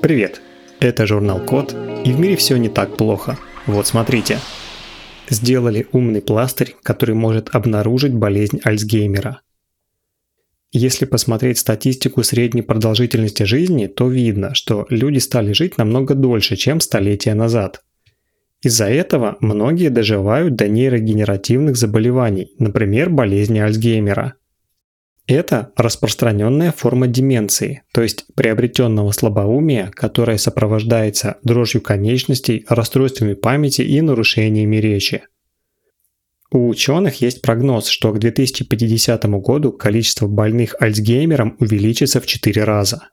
Привет! Это журнал Код, и в мире все не так плохо. Вот смотрите. Сделали умный пластырь, который может обнаружить болезнь Альцгеймера. Если посмотреть статистику средней продолжительности жизни, то видно, что люди стали жить намного дольше, чем столетия назад. Из-за этого многие доживают до нейрогенеративных заболеваний, например, болезни Альцгеймера – это распространенная форма деменции, то есть приобретенного слабоумия, которое сопровождается дрожью конечностей, расстройствами памяти и нарушениями речи. У ученых есть прогноз, что к 2050 году количество больных Альцгеймером увеличится в 4 раза.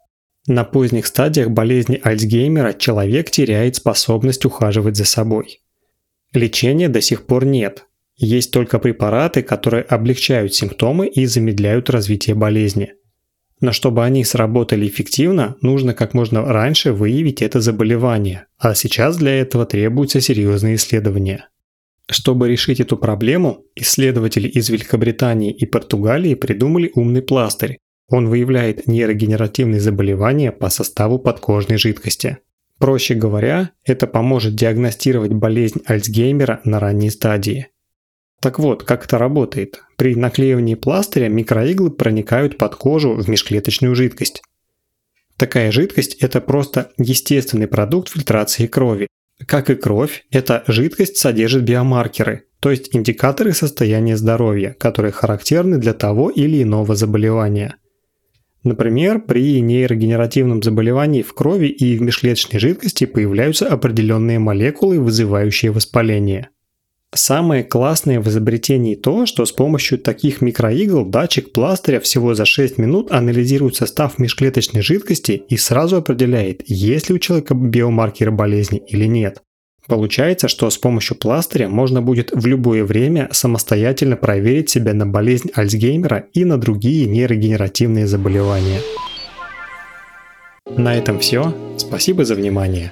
На поздних стадиях болезни Альцгеймера человек теряет способность ухаживать за собой. Лечения до сих пор нет, есть только препараты, которые облегчают симптомы и замедляют развитие болезни. Но чтобы они сработали эффективно, нужно как можно раньше выявить это заболевание, а сейчас для этого требуются серьезные исследования. Чтобы решить эту проблему, исследователи из Великобритании и Португалии придумали умный пластырь. Он выявляет нейрогенеративные заболевания по составу подкожной жидкости. Проще говоря, это поможет диагностировать болезнь Альцгеймера на ранней стадии – так вот, как это работает? При наклеивании пластыря микроиглы проникают под кожу в межклеточную жидкость. Такая жидкость – это просто естественный продукт фильтрации крови. Как и кровь, эта жидкость содержит биомаркеры, то есть индикаторы состояния здоровья, которые характерны для того или иного заболевания. Например, при нейрогенеративном заболевании в крови и в межклеточной жидкости появляются определенные молекулы, вызывающие воспаление – Самое классное в изобретении то, что с помощью таких микроигл датчик пластыря всего за 6 минут анализирует состав межклеточной жидкости и сразу определяет, есть ли у человека биомаркеры болезни или нет. Получается, что с помощью пластыря можно будет в любое время самостоятельно проверить себя на болезнь Альцгеймера и на другие нейрогенеративные заболевания. На этом все. Спасибо за внимание.